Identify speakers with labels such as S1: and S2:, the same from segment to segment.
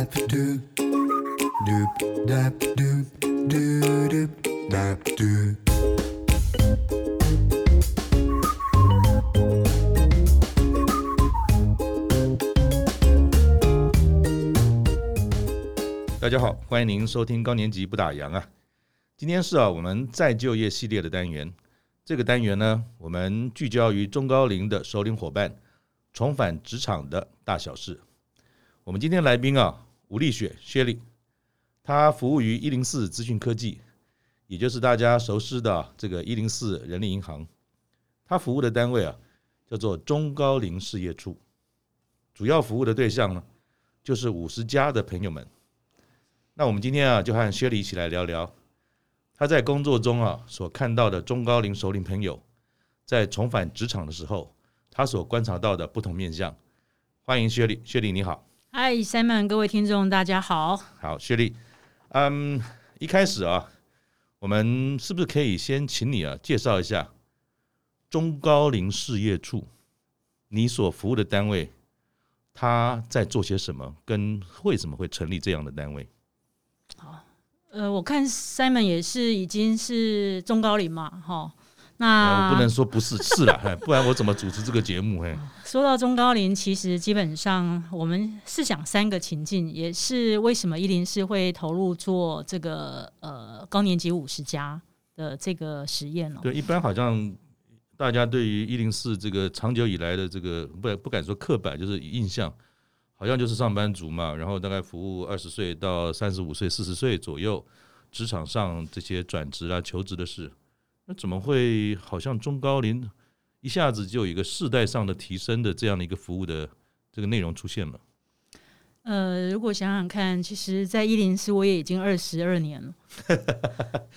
S1: 大家好，欢迎您收听高年级不打烊啊！今天是啊，我们再就业系列的单元。这个单元呢，我们聚焦于中高龄的首领伙伴重返职场的大小事。我们今天来宾啊，吴丽雪雪莉她服务于一零四资讯科技，也就是大家熟悉的这个一零四人力银行。她服务的单位啊，叫做中高龄事业处，主要服务的对象呢，就是五十加的朋友们。那我们今天啊，就和 Shirley 一起来聊聊他在工作中啊所看到的中高龄首领朋友在重返职场的时候，他所观察到的不同面向。欢迎 Shirley，Shirley 你好。
S2: 嗨，Simon，各位听众大家好。
S1: 好，Shirley，嗯，一开始啊，我们是不是可以先请你啊介绍一下中高龄事业处，你所服务的单位，他在做些什么，跟为什么会成立这样的单位？
S2: 好，呃，我看 Simon 也是已经是中高龄嘛，哈，那
S1: 我不能说不是，是了，不然我怎么主持这个节目？嘿，
S2: 说到中高龄，其实基本上我们试想三个情境，也是为什么一零四会投入做这个呃高年级五十加的这个实验哦。
S1: 对，一般好像大家对于一零四这个长久以来的这个不不敢说刻板，就是印象。好像就是上班族嘛，然后大概服务二十岁到三十五岁、四十岁左右，职场上这些转职啊、求职的事，那怎么会好像中高龄一下子就有一个世代上的提升的这样的一个服务的这个内容出现了？
S2: 呃，如果想想看，其实，在一零四我也已经二十二年了，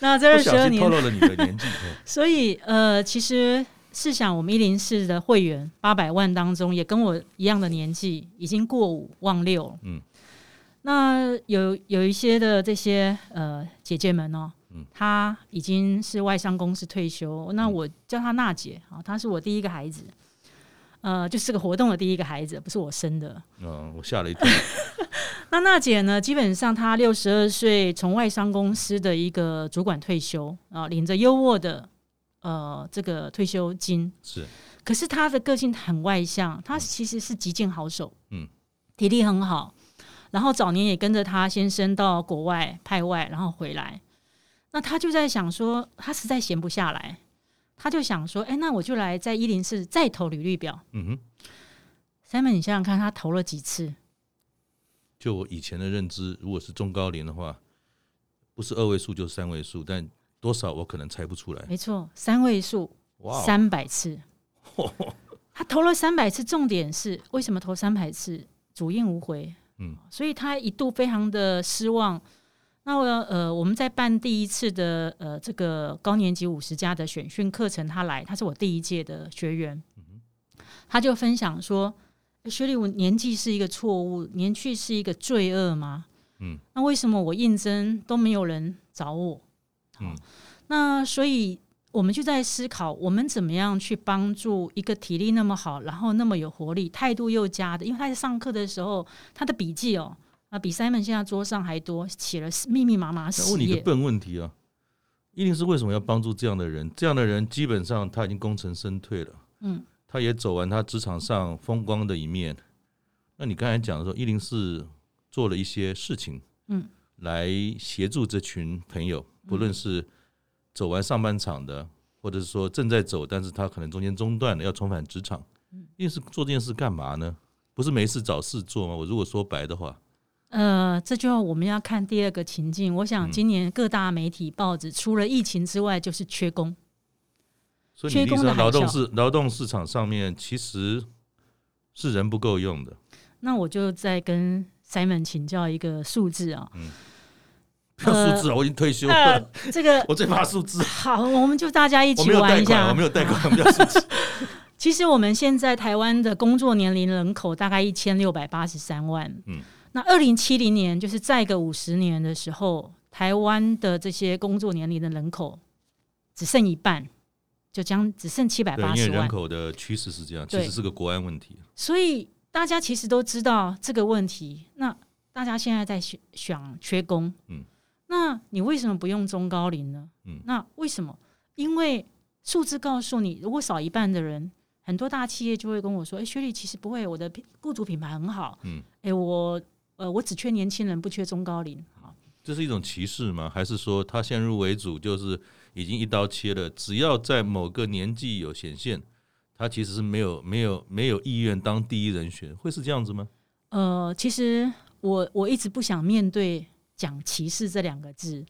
S2: 那这 二十二年
S1: 透露了你的年纪，
S2: 所以呃，其实。试想，我们一零四的会员八百万当中，也跟我一样的年纪，已经过五忘六。嗯，那有有一些的这些呃姐姐们哦，嗯，她已经是外商公司退休。那我叫他娜姐啊，她是我第一个孩子，呃，就是个活动的第一个孩子，不是我生的。
S1: 嗯，我吓了一跳。
S2: 那娜姐呢，基本上她六十二岁，从外商公司的一个主管退休啊，领着优渥的。呃，这个退休金是，可是她的个性很外向，她其实是击剑好手，嗯，体力很好，然后早年也跟着她先生到国外派外，然后回来，那他就在想说，他实在闲不下来，他就想说，哎，那我就来在一零四再投履历表，嗯哼，Simon，你想想看，他投了几次？
S1: 就我以前的认知，如果是中高龄的话，不是二位数就是三位数，但。多少我可能猜不出来。
S2: 没错，三位数，三百次。他投了三百次，重点是为什么投三百次？主印无回。嗯，所以他一度非常的失望。那我呃，我们在办第一次的呃这个高年级五十加的选训课程，他来，他是我第一届的学员。他就分享说：“学历，我年纪是一个错误，年去是一个罪恶吗？嗯，那为什么我应征都没有人找我？”嗯，那所以我们就在思考，我们怎么样去帮助一个体力那么好，然后那么有活力、态度又佳的？因为他在上课的时候，他的笔记哦，啊，比 Simon 现在桌上还多，写了密密麻麻。
S1: 问你个笨问题啊，一定是为什么要帮助这样的人？这样的人基本上他已经功成身退了，嗯，他也走完他职场上风光的一面。那你刚才讲的时候，一零四做了一些事情，嗯，来协助这群朋友。不论是走完上半场的，或者是说正在走，但是他可能中间中断了，要重返职场，一定是做这件事干嘛呢？不是没事找事做吗？我如果说白的话，
S2: 呃，这就我们要看第二个情境。我想今年各大媒体报纸除了疫情之外，就是缺工。
S1: 所以，你说劳动市劳动市场上面其实是人不够用的。
S2: 那我就再跟 Simon 请教一个数字啊。嗯
S1: 数字啊，我已经退休了。
S2: 这个
S1: 我最怕数字。
S2: 好，我们就大家一起玩一下。
S1: 我没有贷款，我没有贷款，数字。
S2: 其实我们现在台湾的工作年龄人口大概一千六百八十三万。嗯。那二零七零年，就是再个五十年的时候，台湾的这些工作年龄的人口只剩一半，就将只剩七百八十万。
S1: 因为人口的趋势是这样，其实是个国安问题。
S2: 所以大家其实都知道这个问题。那大家现在在想想缺工，嗯，那你为什么不用中高龄呢？嗯，那为什么？因为数字告诉你，如果少一半的人，很多大企业就会跟我说：“哎，雪莉，其实不会，我的雇主品牌很好，嗯，哎，我呃，我只缺年轻人，不缺中高龄。”好，
S1: 这是一种歧视吗？还是说他先入为主，就是已经一刀切了？只要在某个年纪有显现，他其实是没有没有没有意愿当第一人选，会是这样子吗？
S2: 呃，其实我我一直不想面对讲歧视这两个字，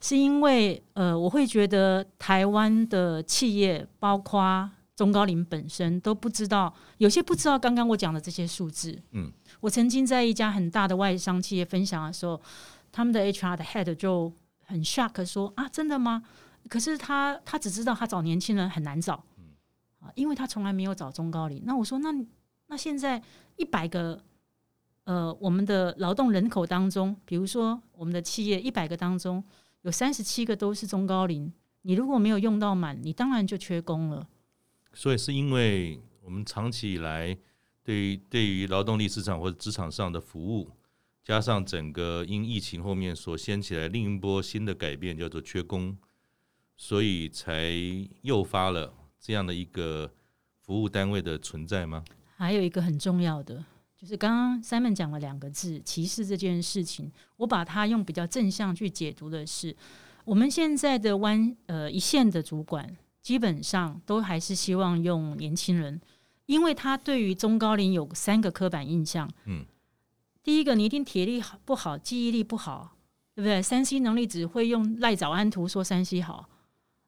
S2: 是因为呃，我会觉得台湾的企业包括。中高龄本身都不知道，有些不知道刚刚我讲的这些数字。嗯，我曾经在一家很大的外商企业分享的时候，他们的 HR 的 head 就很 shock 说：“啊，真的吗？可是他他只知道他找年轻人很难找，啊，因为他从来没有找中高龄。”那我说：“那那现在一百个呃我们的劳动人口当中，比如说我们的企业一百个当中有三十七个都是中高龄，你如果没有用到满，你当然就缺工了。”
S1: 所以是因为我们长期以来对于对于劳动力市场或者职场上的服务，加上整个因疫情后面所掀起来另一波新的改变，叫做缺工，所以才诱发了这样的一个服务单位的存在吗？
S2: 还有一个很重要的，就是刚刚 Simon 讲了两个字“歧视”这件事情，我把它用比较正向去解读的是，我们现在的湾呃一线的主管。基本上都还是希望用年轻人，因为他对于中高龄有三个刻板印象。嗯，第一个，你一定体力好不好，记忆力不好，对不对山西能力只会用赖早安图说山西好。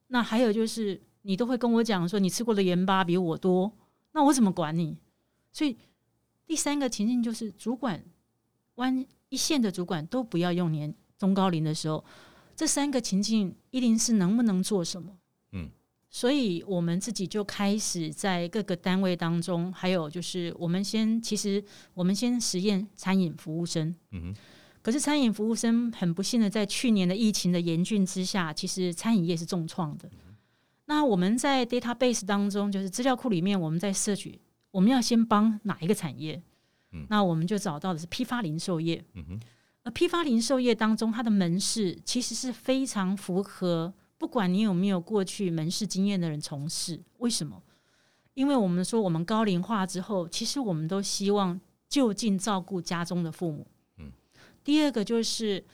S2: 那还有就是，你都会跟我讲说，你吃过的盐巴比我多，那我怎么管你？所以第三个情境就是，主管弯一线的主管都不要用年中高龄的时候，这三个情境一定是能不能做什么？嗯。所以，我们自己就开始在各个单位当中，还有就是，我们先其实我们先实验餐饮服务生。嗯哼。可是，餐饮服务生很不幸的，在去年的疫情的严峻之下，其实餐饮业是重创的。那我们在 database 当中，就是资料库里面，我们在摄取，我们要先帮哪一个产业？那我们就找到的是批发零售业。嗯哼。而批发零售业当中，它的门市其实是非常符合。不管你有没有过去门市经验的人从事，为什么？因为我们说我们高龄化之后，其实我们都希望就近照顾家中的父母。嗯。第二个就是，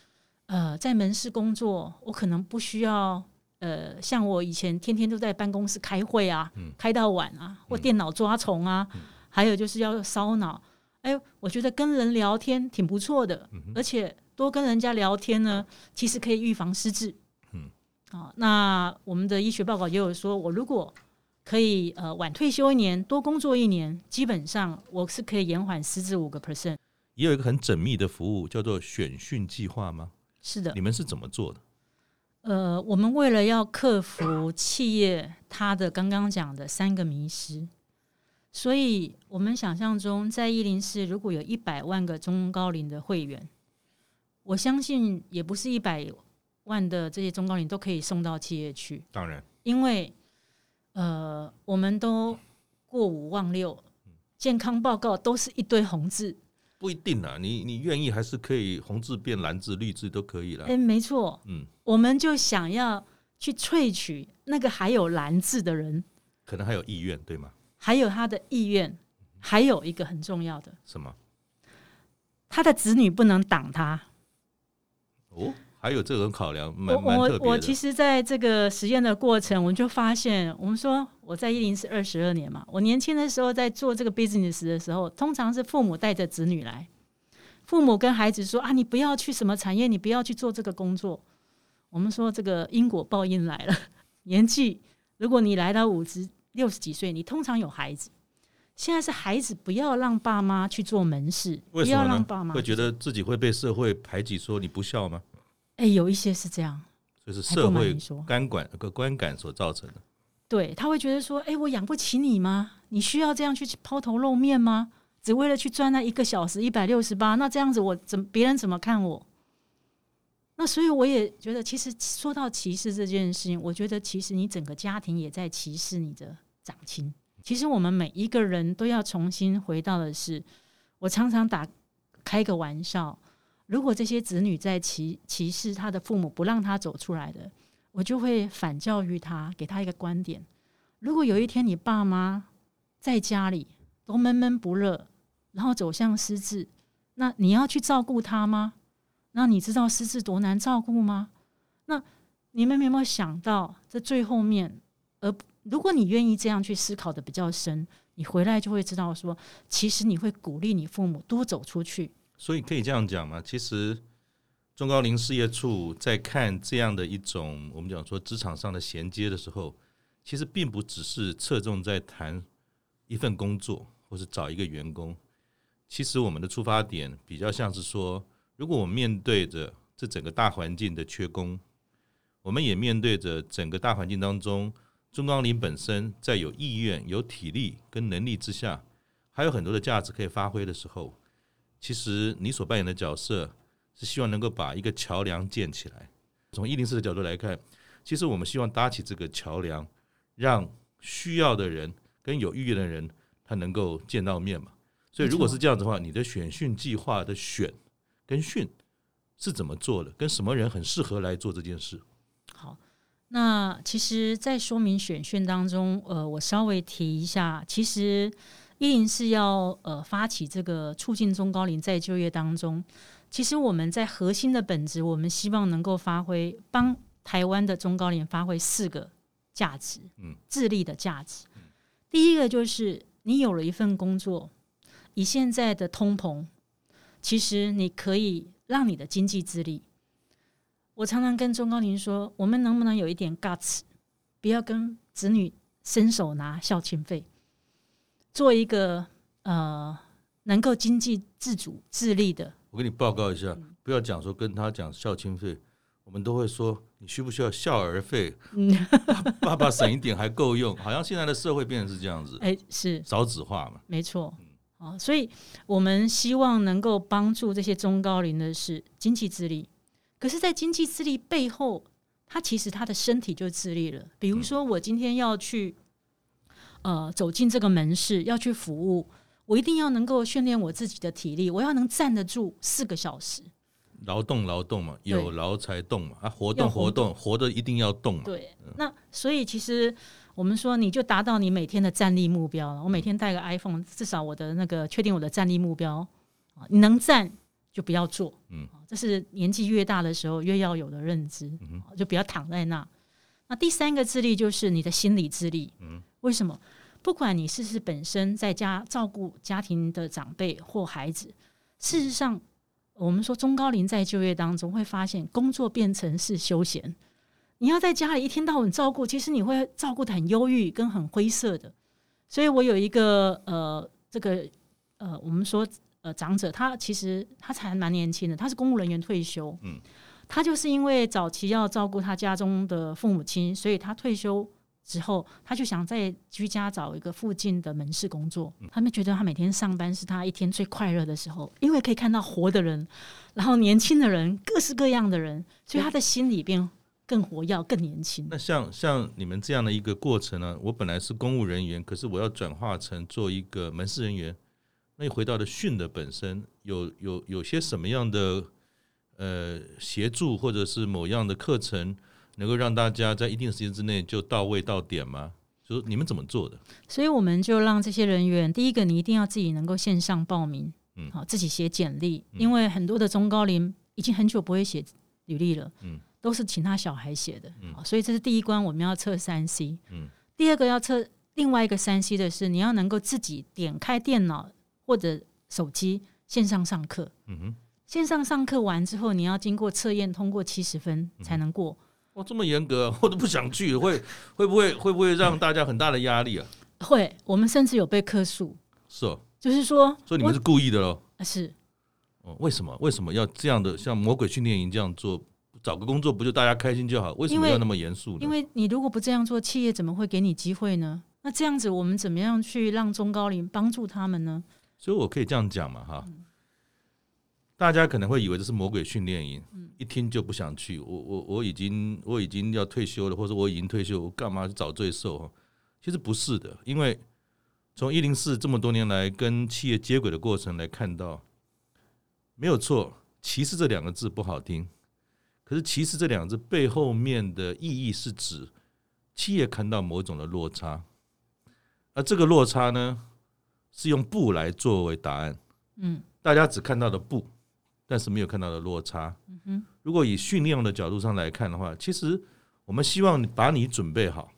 S2: 呃，在门市工作，我可能不需要，呃，像我以前天天都在办公室开会啊，嗯、开到晚啊，或电脑抓虫啊，嗯、还有就是要烧脑。哎，我觉得跟人聊天挺不错的，嗯、而且多跟人家聊天呢，其实可以预防失智。好，那我们的医学报告也有说，我如果可以呃晚退休一年，多工作一年，基本上我是可以延缓十至五个 percent。
S1: 也有一个很缜密的服务，叫做选训计划吗？
S2: 是的。
S1: 你们是怎么做的？
S2: 呃，我们为了要克服企业它的刚刚讲的三个迷失，所以我们想象中在一零四如果有一百万个中高龄的会员，我相信也不是一百。万的这些中高龄都可以送到企业去，
S1: 当然，
S2: 因为呃，我们都过五忘六，健康报告都是一堆红字，
S1: 不一定啊，你你愿意还是可以红字变蓝字、绿字都可以了。
S2: 哎，没错，嗯，我们就想要去萃取那个还有蓝字的人，
S1: 可能还有意愿，对吗？
S2: 还有他的意愿，还有一个很重要的
S1: 什么？
S2: 他的子女不能挡他。
S1: 哦。还有这种考量，蛮
S2: 蛮特别的。我我其实在这个实验的过程，我就发现，我们说我在一零是二十二年嘛，我年轻的时候在做这个 business 的时候，通常是父母带着子女来，父母跟孩子说啊，你不要去什么产业，你不要去做这个工作。我们说这个因果报应来了，年纪如果你来到五十六十几岁，你通常有孩子。现在是孩子不要让爸妈去做门市，不要让爸妈
S1: 会觉得自己会被社会排挤，说你不孝吗？
S2: 哎，有一些是这样，
S1: 这是社会观感个观感所造成的。
S2: 对，他会觉得说：“哎，我养不起你吗？你需要这样去抛头露面吗？只为了去赚那一个小时一百六十八？那这样子我怎么别人怎么看我？”那所以我也觉得，其实说到歧视这件事情，我觉得其实你整个家庭也在歧视你的长亲。其实我们每一个人都要重新回到的是，我常常打开个玩笑。如果这些子女在歧歧视他的父母，不让他走出来的，我就会反教育他，给他一个观点：如果有一天你爸妈在家里都闷闷不乐，然后走向失智，那你要去照顾他吗？那你知道失智多难照顾吗？那你们有没有想到这最后面？而如果你愿意这样去思考的比较深，你回来就会知道说，其实你会鼓励你父母多走出去。
S1: 所以可以这样讲吗？其实中高龄事业处在看这样的一种我们讲说职场上的衔接的时候，其实并不只是侧重在谈一份工作或是找一个员工。其实我们的出发点比较像是说，如果我们面对着这整个大环境的缺工，我们也面对着整个大环境当中。中高龄本身在有意愿、有体力跟能力之下，还有很多的价值可以发挥的时候，其实你所扮演的角色是希望能够把一个桥梁建起来。从一零四的角度来看，其实我们希望搭起这个桥梁，让需要的人跟有意愿的人他能够见到面嘛。所以如果是这样子的话，你的选训计划的选跟训是怎么做的？跟什么人很适合来做这件事？
S2: 好。那其实，在说明选训当中，呃，我稍微提一下，其实一零是要呃发起这个促进中高龄再就业当中，其实我们在核心的本质，我们希望能够发挥帮台湾的中高龄发挥四个价值，嗯，自立的价值。第一个就是你有了一份工作，以现在的通膨，其实你可以让你的经济自立。我常常跟中高龄说，我们能不能有一点 guts，不要跟子女伸手拿孝亲费，做一个呃能够经济自主自立的。
S1: 我跟你报告一下，不要讲说跟他讲孝亲费，我们都会说你需不需要孝儿费？爸爸省一点还够用，好像现在的社会变成是这样子。哎，是少子化嘛？
S2: 没错。啊，所以我们希望能够帮助这些中高龄的是经济自立。可是，在经济自立背后，他其实他的身体就自立了。比如说，我今天要去，呃，走进这个门市要去服务，我一定要能够训练我自己的体力，我要能站得住四个小时。
S1: 劳动，劳动嘛，有劳才动嘛，啊，活动，活动，活的一定要动嘛。
S2: 对，那所以其实我们说，你就达到你每天的站立目标了。我每天带个 iPhone，至少我的那个确定我的站立目标啊，你能站。就不要坐，嗯，这是年纪越大的时候越要有的认知，嗯，就不要躺在那。那第三个自立就是你的心理自立，嗯，为什么？不管你是不是本身在家照顾家庭的长辈或孩子，事实上，我们说中高龄在就业当中会发现工作变成是休闲，你要在家里一天到晚照顾，其实你会照顾的很忧郁跟很灰色的。所以我有一个呃，这个呃，我们说。呃，长者他其实他才蛮年轻的，他是公务人员退休。嗯，他就是因为早期要照顾他家中的父母亲，所以他退休之后，他就想在居家找一个附近的门市工作。他们觉得他每天上班是他一天最快乐的时候，因为可以看到活的人，然后年轻的人，各式各样的人，所以他的心里边更活跃、更年轻。
S1: 那像像你们这样的一个过程呢？我本来是公务人员，可是我要转化成做一个门市人员。那回到了训的本身，有有有些什么样的呃协助，或者是某样的课程，能够让大家在一定时间之内就到位到点吗？就是你们怎么做的？
S2: 所以我们就让这些人员，第一个你一定要自己能够线上报名，嗯，好，自己写简历，因为很多的中高龄已经很久不会写履历了，嗯，都是请他小孩写的，嗯，所以这是第一关，我们要测三 C，嗯，第二个要测另外一个三 C 的是，你要能够自己点开电脑。或者手机线上上课，嗯哼，线上上课完之后，你要经过测验，通过七十分才能过。
S1: 哇，这么严格，我都不想去，会会不会会不会让大家很大的压力啊？
S2: 会，我们甚至有被克诉。
S1: 是哦，
S2: 就是说，
S1: 所以你们是故意的喽？
S2: 是。
S1: 哦，为什么？为什么要这样的像魔鬼训练营这样做？找个工作不就大家开心就好？为什么要那么严肃呢？
S2: 因为你如果不这样做，企业怎么会给你机会呢？那这样子，我们怎么样去让中高龄帮助他们呢？
S1: 所以我可以这样讲嘛，哈，大家可能会以为这是魔鬼训练营，一听就不想去。我我我已经我已经要退休了，或者我已经退休，我干嘛去找罪受？其实不是的，因为从一零四这么多年来跟企业接轨的过程来看到，没有错，歧视这两个字不好听，可是歧视这两个字背后面的意义是指企业看到某种的落差，而这个落差呢，是用不来作为答案。嗯，大家只看到的不，但是没有看到的落差。嗯，如果以训练的角度上来看的话，其实我们希望把你准备好。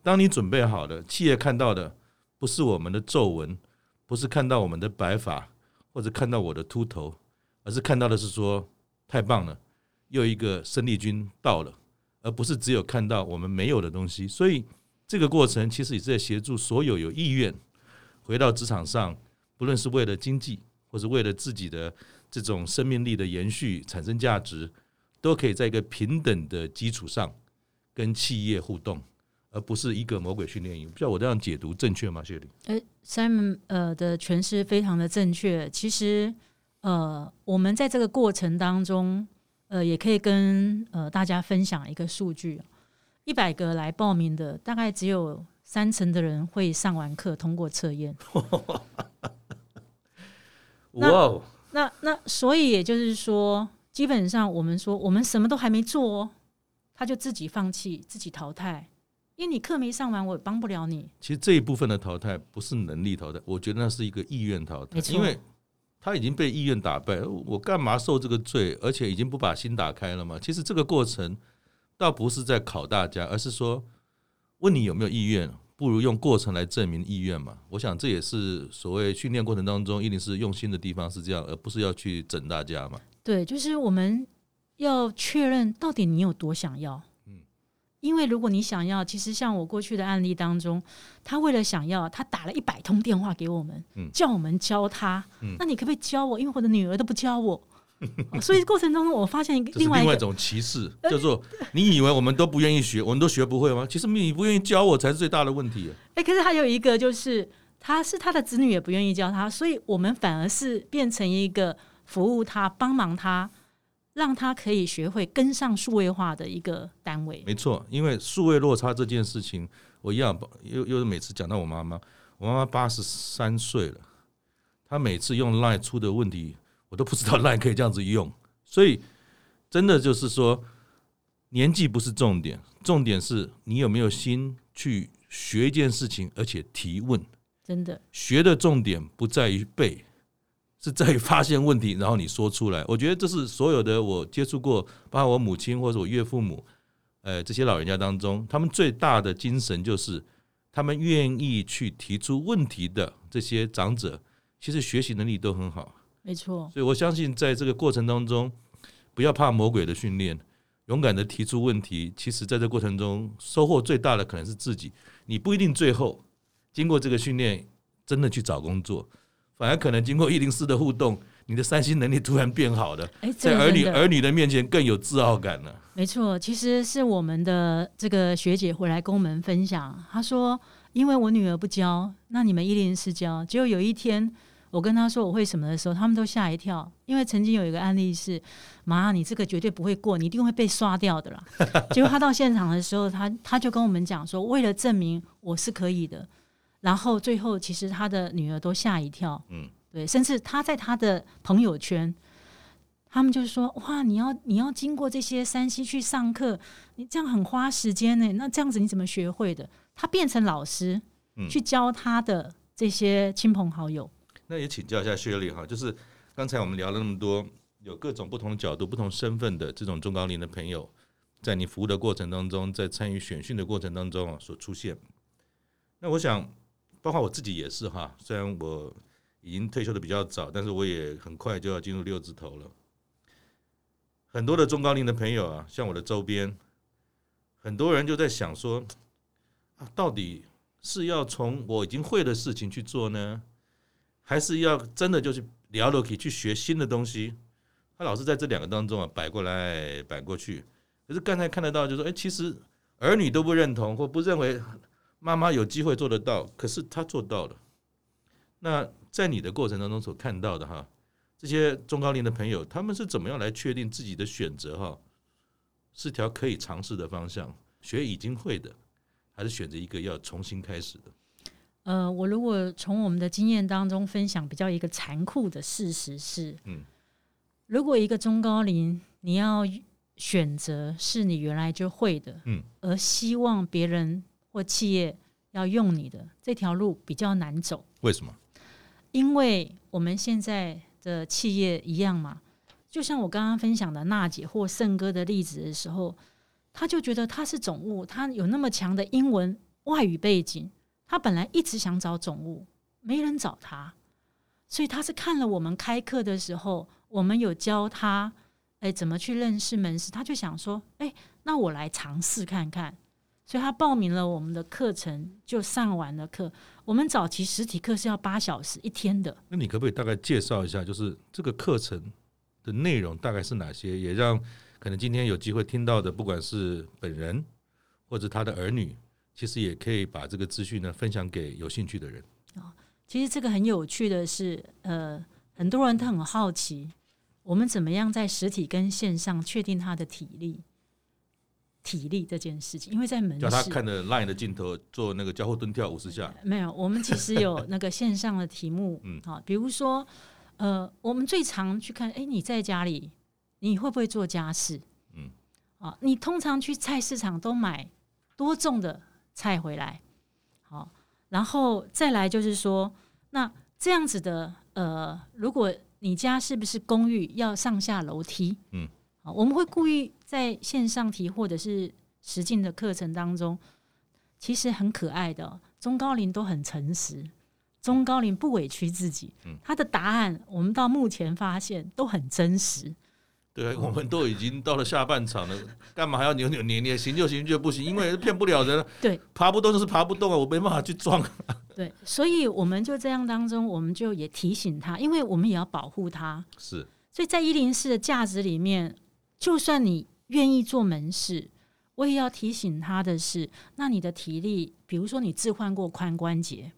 S1: 当你准备好了，企业看到的不是我们的皱纹，不是看到我们的白发，或者看到我的秃头。而是看到的是说，太棒了，又一个生力军到了，而不是只有看到我们没有的东西。所以这个过程其实也是在协助所有有意愿回到职场上，不论是为了经济，或是为了自己的这种生命力的延续、产生价值，都可以在一个平等的基础上跟企业互动，而不是一个魔鬼训练营。不知道我这样解读正确吗？谢丽？
S2: 诶，Simon 呃的诠释非常的正确。其实。呃，我们在这个过程当中，呃，也可以跟呃大家分享一个数据：一百个来报名的，大概只有三成的人会上完课通过测验。
S1: 哇哦！
S2: 那那所以也就是说，基本上我们说我们什么都还没做哦，他就自己放弃、自己淘汰，因为你课没上完，我也帮不了你。
S1: 其实这一部分的淘汰不是能力淘汰，我觉得那是一个意愿淘汰，因为。他已经被意愿打败，我干嘛受这个罪？而且已经不把心打开了嘛？其实这个过程倒不是在考大家，而是说问你有没有意愿，不如用过程来证明意愿嘛。我想这也是所谓训练过程当中一定是用心的地方是这样，而不是要去整大家嘛。
S2: 对，就是我们要确认到底你有多想要。因为如果你想要，其实像我过去的案例当中，他为了想要，他打了一百通电话给我们，嗯、叫我们教他。嗯、那你可不可以教我？因为我的女儿都不教我，嗯、所以过程中我发现一个另外
S1: 一种歧视，叫做你以为我们都不愿意学，我们都学不会吗？其实你不愿意教我才是最大的问题。
S2: 哎，可是还有一个就是，他是他的子女也不愿意教他，所以我们反而是变成一个服务他、帮忙他。让他可以学会跟上数位化的一个单位。
S1: 没错，因为数位落差这件事情，我一样又又是每次讲到我妈妈，我妈妈八十三岁了，她每次用 Line 出的问题，我都不知道 Line 可以这样子用。所以真的就是说，年纪不是重点，重点是你有没有心去学一件事情，而且提问。
S2: 真的，
S1: 学的重点不在于背。是在于发现问题，然后你说出来。我觉得这是所有的我接触过，包括我母亲或者我岳父母，呃，这些老人家当中，他们最大的精神就是他们愿意去提出问题的这些长者，其实学习能力都很好。
S2: 没错。所
S1: 以我相信，在这个过程当中，不要怕魔鬼的训练，勇敢的提出问题。其实，在这过程中，收获最大的可能是自己。你不一定最后经过这个训练，真的去找工作。反而可能经过一零四的互动，你的三星能力突然变好了，在儿女儿女的面前更有自傲感了。
S2: 没错，其实是我们的这个学姐回来跟我们分享，她说：“因为我女儿不教，那你们一零四教。”结果有一天，我跟他说我会什么的时候，他们都吓一跳，因为曾经有一个案例是：“妈，你这个绝对不会过，你一定会被刷掉的啦。”结果他到现场的时候，他他就跟我们讲说：“为了证明我是可以的。”然后最后，其实他的女儿都吓一跳，嗯，对，甚至他在他的朋友圈，他们就是说，哇，你要你要经过这些山西去上课，你这样很花时间呢。那这样子你怎么学会的？他变成老师，去教他的这些亲朋好友。
S1: 那也请教一下薛丽哈，就是刚才我们聊了那么多，有各种不同角度、不同身份的这种中高龄的朋友，在你服务的过程当中，在参与选训的过程当中啊，所出现。那我想。包括我自己也是哈，虽然我已经退休的比较早，但是我也很快就要进入六字头了。很多的中高龄的朋友啊，像我的周边，很多人就在想说，啊，到底是要从我已经会的事情去做呢，还是要真的就是聊了可以去学新的东西？他老是在这两个当中啊摆过来摆过去。可是刚才看得到，就说，哎，其实儿女都不认同或不认为。妈妈有机会做得到，可是他做到了。那在你的过程当中所看到的哈，这些中高龄的朋友，他们是怎么样来确定自己的选择哈？是条可以尝试的方向，学已经会的，还是选择一个要重新开始的？
S2: 呃，我如果从我们的经验当中分享，比较一个残酷的事实是，嗯，如果一个中高龄，你要选择是你原来就会的，
S1: 嗯，
S2: 而希望别人或企业要用你的这条路比较难走。
S1: 为什么？
S2: 因为我们现在的企业一样嘛，就像我刚刚分享的娜姐或胜哥的例子的时候，他就觉得他是总务，他有那么强的英文外语背景，他本来一直想找总务，没人找他，所以他是看了我们开课的时候，我们有教他，哎，怎么去认识门市，他就想说，哎，那我来尝试看看，所以他报名了我们的课程，就上完了课。我们早期实体课是要八小时一天的。
S1: 那你可不可以大概介绍一下，就是这个课程的内容大概是哪些？也让可能今天有机会听到的，不管是本人或者他的儿女，其实也可以把这个资讯呢分享给有兴趣的人。
S2: 啊，其实这个很有趣的是，呃，很多人都很好奇，我们怎么样在实体跟线上确定他的体力。体力这件事情，因为在门市，
S1: 叫他看着 Line 的镜头做那个交互蹲跳五十下。
S2: 没有，我们其实有那个线上的题目，嗯，好，比如说，呃，我们最常去看，哎，你在家里你会不会做家事？嗯，啊，你通常去菜市场都买多重的菜回来？好，然后再来就是说，那这样子的，呃，如果你家是不是公寓要上下楼梯？嗯。我们会故意在线上题或者是实境的课程当中，其实很可爱的中高龄都很诚实，中高龄不委屈自己，他的答案我们到目前发现都很真实。
S1: 对，我们都已经到了下半场了，干嘛还要扭扭捏捏？行就行，就不行，因为骗不了人。
S2: 对，
S1: 爬不动就是爬不动啊，我没办法去撞。
S2: 对，所以我们就这样当中，我们就也提醒他，因为我们也要保护他。
S1: 是，
S2: 所以在一零四的价值里面。就算你愿意做门市，我也要提醒他的是，那你的体力，比如说你置换过髋关节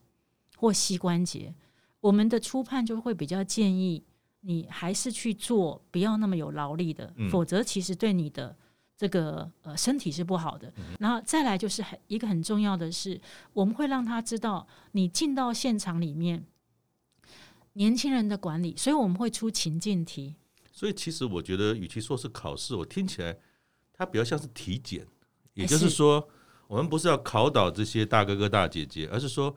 S2: 或膝关节，我们的初判就会比较建议你还是去做，不要那么有劳力的，嗯、否则其实对你的这个呃身体是不好的。嗯、然后再来就是很一个很重要的是，我们会让他知道你进到现场里面，年轻人的管理，所以我们会出情境题。
S1: 所以其实我觉得，与其说是考试，我听起来它比较像是体检。也就是说，我们不是要考倒这些大哥哥大姐姐，而是说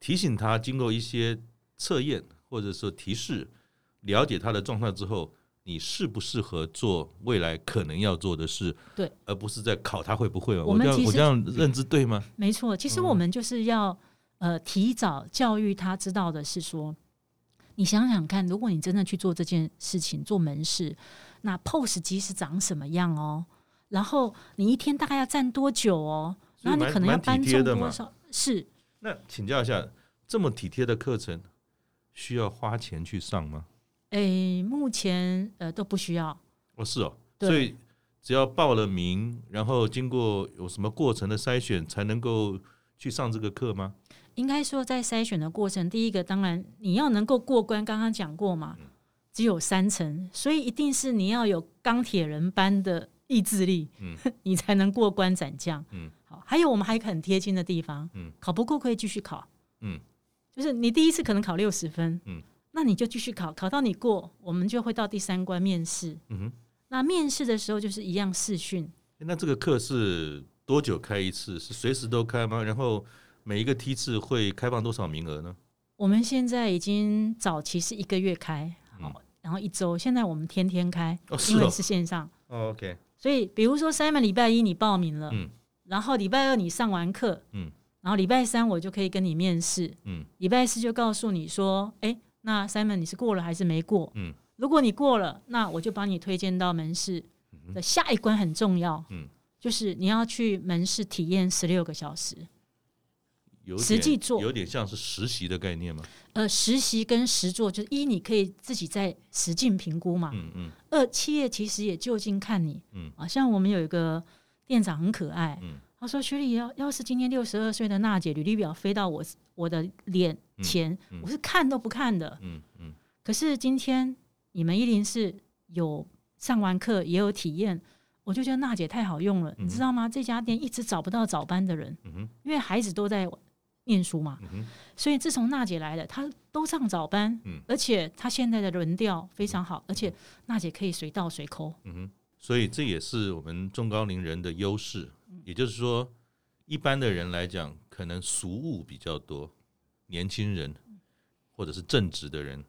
S1: 提醒他，经过一些测验或者说提示，了解他的状态之后，你适不适合做未来可能要做的事？对，而不是在考他会不会。我这样我这样认知对吗？
S2: 没错，其实我们就是要呃提早教育他知道的是说。你想想看，如果你真的去做这件事情，做门市，那 POS 机是长什么样哦？然后你一天大概要站多久哦？然后你可能要搬重多少？是。
S1: 那请教一下，这么体贴的课程，需要花钱去上吗？
S2: 诶，目前呃都不需要。
S1: 哦，是哦。所以只要报了名，然后经过有什么过程的筛选，才能够去上这个课吗？
S2: 应该说，在筛选的过程，第一个当然你要能够过关，刚刚讲过嘛，只有三层，所以一定是你要有钢铁人般的意志力，嗯，你才能过关斩将，嗯，好，还有我们还很贴心的地方，嗯，考不过可以继续考，嗯，就是你第一次可能考六十分，嗯，那你就继续考，考到你过，我们就会到第三关面试，嗯哼，那面试的时候就是一样试训，
S1: 那这个课是多久开一次？是随时都开吗？然后。每一个梯次会开放多少名额呢？
S2: 我们现在已经早期是一个月开，好，然后一周，现在我们天天开，因为是线上。
S1: 哦，OK。
S2: 所以，比如说 Simon 礼拜一你报名了，嗯，然后礼拜二你上完课，嗯，然后礼拜三我就可以跟你面试，嗯，礼拜四就告诉你说，哎，那 Simon 你是过了还是没过？嗯，如果你过了，那我就帮你推荐到门市的下一关很重要，嗯，就是你要去门市体验十六个小时。实际做
S1: 有点像是实习的概念吗？
S2: 呃，实习跟实做就是一，你可以自己在实境评估嘛。嗯嗯。二，企业其实也就近看你。嗯。啊，像我们有一个店长很可爱。嗯。他说：“学弟，要要是今天六十二岁的娜姐履历表飞到我我的脸前，我是看都不看的。嗯嗯。可是今天你们一零四有上完课也有体验，我就觉得娜姐太好用了，你知道吗？这家店一直找不到早班的人。因为孩子都在。念书嘛，嗯、所以自从娜姐来了，她都上早班，嗯、而且她现在的轮调非常好，嗯、而且娜姐可以随到随扣，
S1: 所以这也是我们中高龄人的优势，嗯、也就是说，一般的人来讲，可能俗物比较多，年轻人或者是正直的人，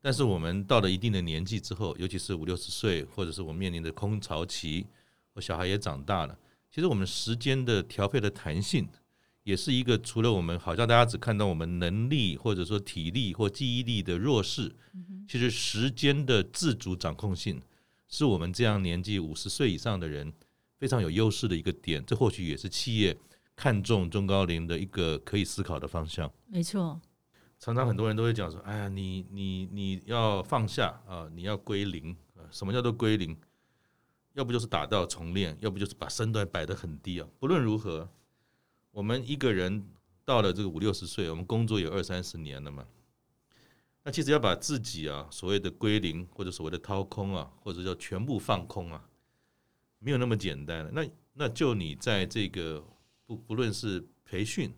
S1: 但是我们到了一定的年纪之后，尤其是五六十岁，或者是我面临的空巢期，我小孩也长大了，其实我们时间的调配的弹性。也是一个除了我们好像大家只看到我们能力或者说体力或记忆力的弱势，其实时间的自主掌控性是我们这样年纪五十岁以上的人非常有优势的一个点。这或许也是企业看重中高龄的一个可以思考的方向。
S2: 没错，
S1: 常常很多人都会讲说：“哎呀，你你你要放下啊，你要归零啊。”什么叫做归零？要不就是打掉重练，要不就是把身段摆得很低啊。不论如何。我们一个人到了这个五六十岁，我们工作有二三十年了嘛，那其实要把自己啊所谓的归零或者所谓的掏空啊，或者叫全部放空啊，没有那么简单。那那就你在这个不不论是培训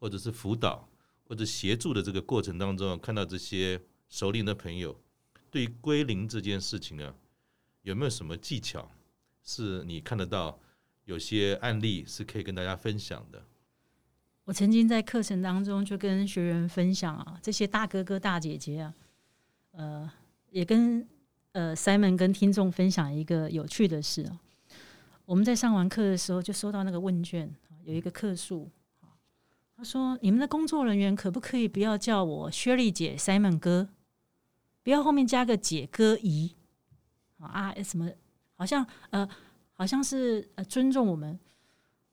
S1: 或者是辅导或者协助的这个过程当中，看到这些熟龄的朋友对归零这件事情啊，有没有什么技巧是你看得到？有些案例是可以跟大家分享的。
S2: 我曾经在课程当中就跟学员分享啊，这些大哥哥大姐姐啊，呃，也跟呃 Simon 跟听众分享一个有趣的事啊。我们在上完课的时候就收到那个问卷，有一个客诉，他说：“你们的工作人员可不可以不要叫我薛丽姐、Simon 哥，不要后面加个姐哥姨啊？什么？好像呃。”好像是呃尊重我们，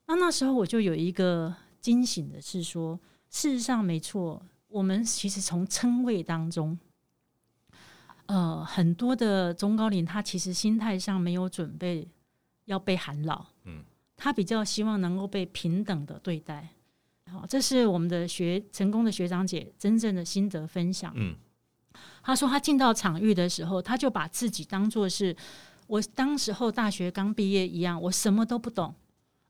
S2: 那那时候我就有一个惊醒的是说，事实上没错，我们其实从称谓当中，呃，很多的中高龄他其实心态上没有准备要被喊老，嗯，他比较希望能够被平等的对待，好，这是我们的学成功的学长姐真正的心得分享，嗯，他说他进到场域的时候，他就把自己当做是。我当时候大学刚毕业一样，我什么都不懂，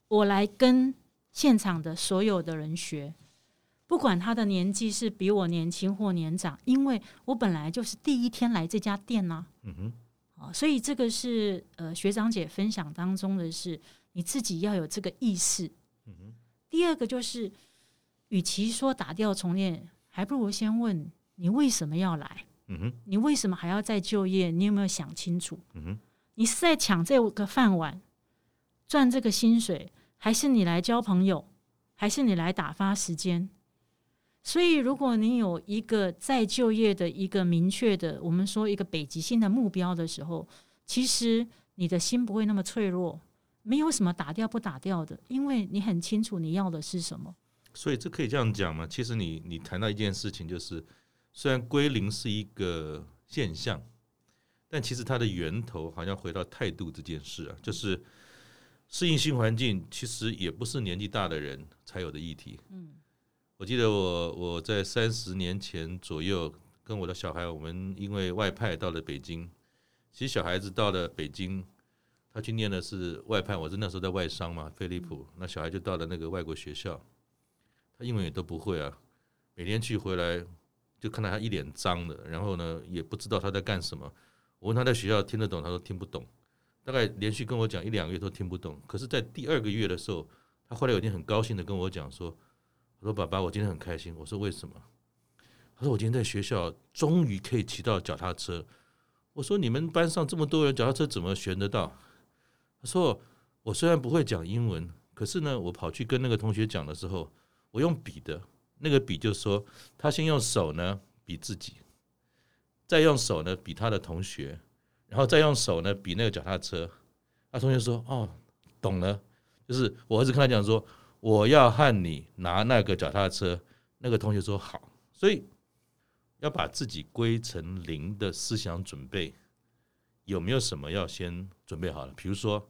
S2: 我来跟现场的所有的人学，不管他的年纪是比我年轻或年长，因为我本来就是第一天来这家店呐。嗯哼，所以这个是呃学长姐分享当中的是你自己要有这个意识。嗯，第二个就是，与其说打掉重练，还不如先问你为什么要来？你为什么还要再就业？你有没有想清楚？你是在抢这个饭碗，赚这个薪水，还是你来交朋友，还是你来打发时间？所以，如果你有一个再就业的一个明确的，我们说一个北极星的目标的时候，其实你的心不会那么脆弱，没有什么打掉不打掉的，因为你很清楚你要的是什么。
S1: 所以，这可以这样讲吗？其实你，你你谈到一件事情，就是虽然归零是一个现象。但其实它的源头好像回到态度这件事啊，就是适应新环境，其实也不是年纪大的人才有的议题。嗯，我记得我我在三十年前左右跟我的小孩，我们因为外派到了北京。其实小孩子到了北京，他去念的是外派，我是那时候在外商嘛，飞利浦。那小孩就到了那个外国学校，他英文也都不会啊，每天去回来就看到他一脸脏的，然后呢也不知道他在干什么。我问他在学校听得懂，他说听不懂，大概连续跟我讲一两个月都听不懂。可是，在第二个月的时候，他后来有一天很高兴的跟我讲说：“我说爸爸，我今天很开心。”我说为什么？他说我今天在学校终于可以骑到脚踏车。我说你们班上这么多人，脚踏车怎么学得到？他说我虽然不会讲英文，可是呢，我跑去跟那个同学讲的时候，我用比的，那个比就说他先用手呢比自己。再用手呢比他的同学，然后再用手呢比那个脚踏车。他同学说：“哦，懂了，就是我儿子跟他讲说，我要和你拿那个脚踏车。”那个同学说：“好。”所以要把自己归成零的思想准备，有没有什么要先准备好了？比如说，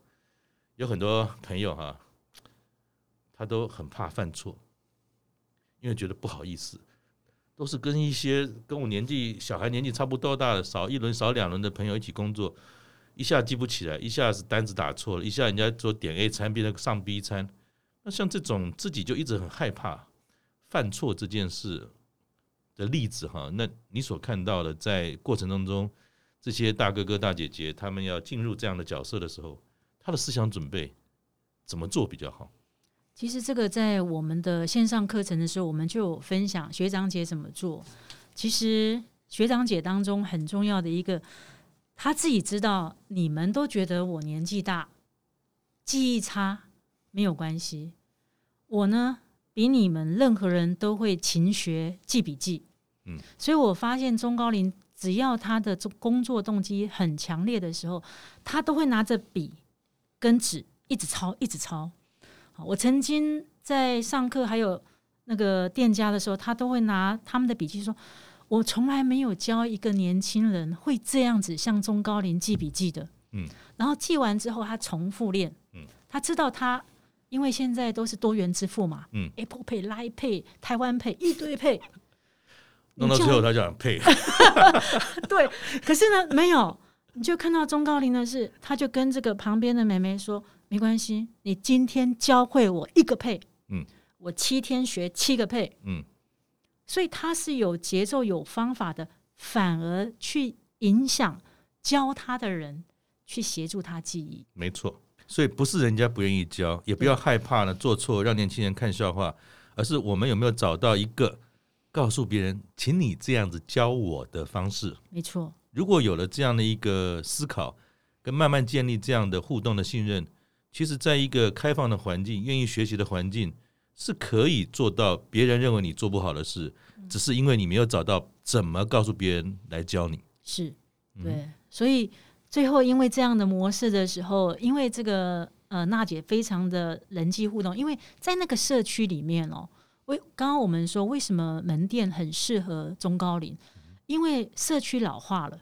S1: 有很多朋友哈，他都很怕犯错，因为觉得不好意思。都是跟一些跟我年纪小孩年纪差不多大的少一轮少两轮的朋友一起工作，一下记不起来，一下子单子打错了，一下人家说点 A 餐变成上 B 餐，那像这种自己就一直很害怕，犯错这件事的例子哈，那你所看到的在过程当中，这些大哥哥大姐姐他们要进入这样的角色的时候，他的思想准备怎么做比较好？
S2: 其实这个在我们的线上课程的时候，我们就有分享学长姐怎么做。其实学长姐当中很重要的一个，他自己知道，你们都觉得我年纪大，记忆差没有关系。我呢，比你们任何人都会勤学记笔记。嗯，所以我发现中高龄只要他的工作动机很强烈的时候，他都会拿着笔跟纸一直抄，一直抄。我曾经在上课，还有那个店家的时候，他都会拿他们的笔记说：“我从来没有教一个年轻人会这样子向中高龄记笔记的。”嗯，然后记完之后，他重复练。嗯，他知道他因为现在都是多元支付嘛，嗯，Apple Pay、Line Pay、台湾 Pay 一堆 Pay，
S1: 弄到最后他就想 Pay。
S2: 对，可是呢，没有，你就看到中高龄的是，他就跟这个旁边的妹妹说。没关系，你今天教会我一个配，嗯，我七天学七个配，嗯，所以他是有节奏、有方法的，反而去影响教他的人，去协助他记忆。
S1: 没错，所以不是人家不愿意教，也不要害怕呢，做错让年轻人看笑话，而是我们有没有找到一个告诉别人，请你这样子教我的方式。
S2: 没错，
S1: 如果有了这样的一个思考，跟慢慢建立这样的互动的信任。其实，在一个开放的环境、愿意学习的环境，是可以做到别人认为你做不好的事，只是因为你没有找到怎么告诉别人来教你。
S2: 是，对，所以最后因为这样的模式的时候，因为这个呃娜姐非常的人际互动，因为在那个社区里面哦，为刚刚我们说为什么门店很适合中高龄，因为社区老化了，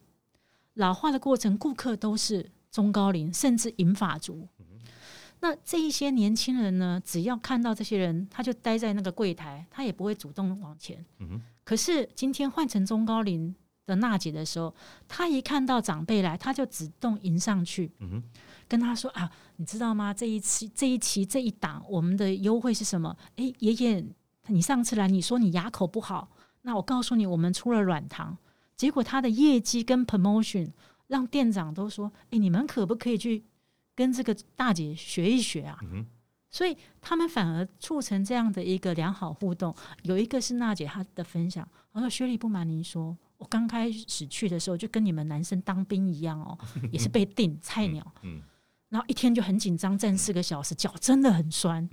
S2: 老化的过程，顾客都是中高龄，甚至银发族。那这一些年轻人呢，只要看到这些人，他就待在那个柜台，他也不会主动往前。嗯。可是今天换成中高龄的娜姐的时候，她一看到长辈来，她就主动迎上去，嗯，跟他说啊，你知道吗？这一期、这一期、这一档，我们的优惠是什么？哎，爷爷，你上次来你说你牙口不好，那我告诉你，我们出了软糖，结果他的业绩跟 promotion 让店长都说，哎，你们可不可以去？跟这个大姐学一学啊，所以他们反而促成这样的一个良好互动。有一个是娜姐她的分享，她说：“薛丽不瞒您说，我刚开始去的时候就跟你们男生当兵一样哦，也是被定菜鸟，然后一天就很紧张，站四个小时，脚真的很酸。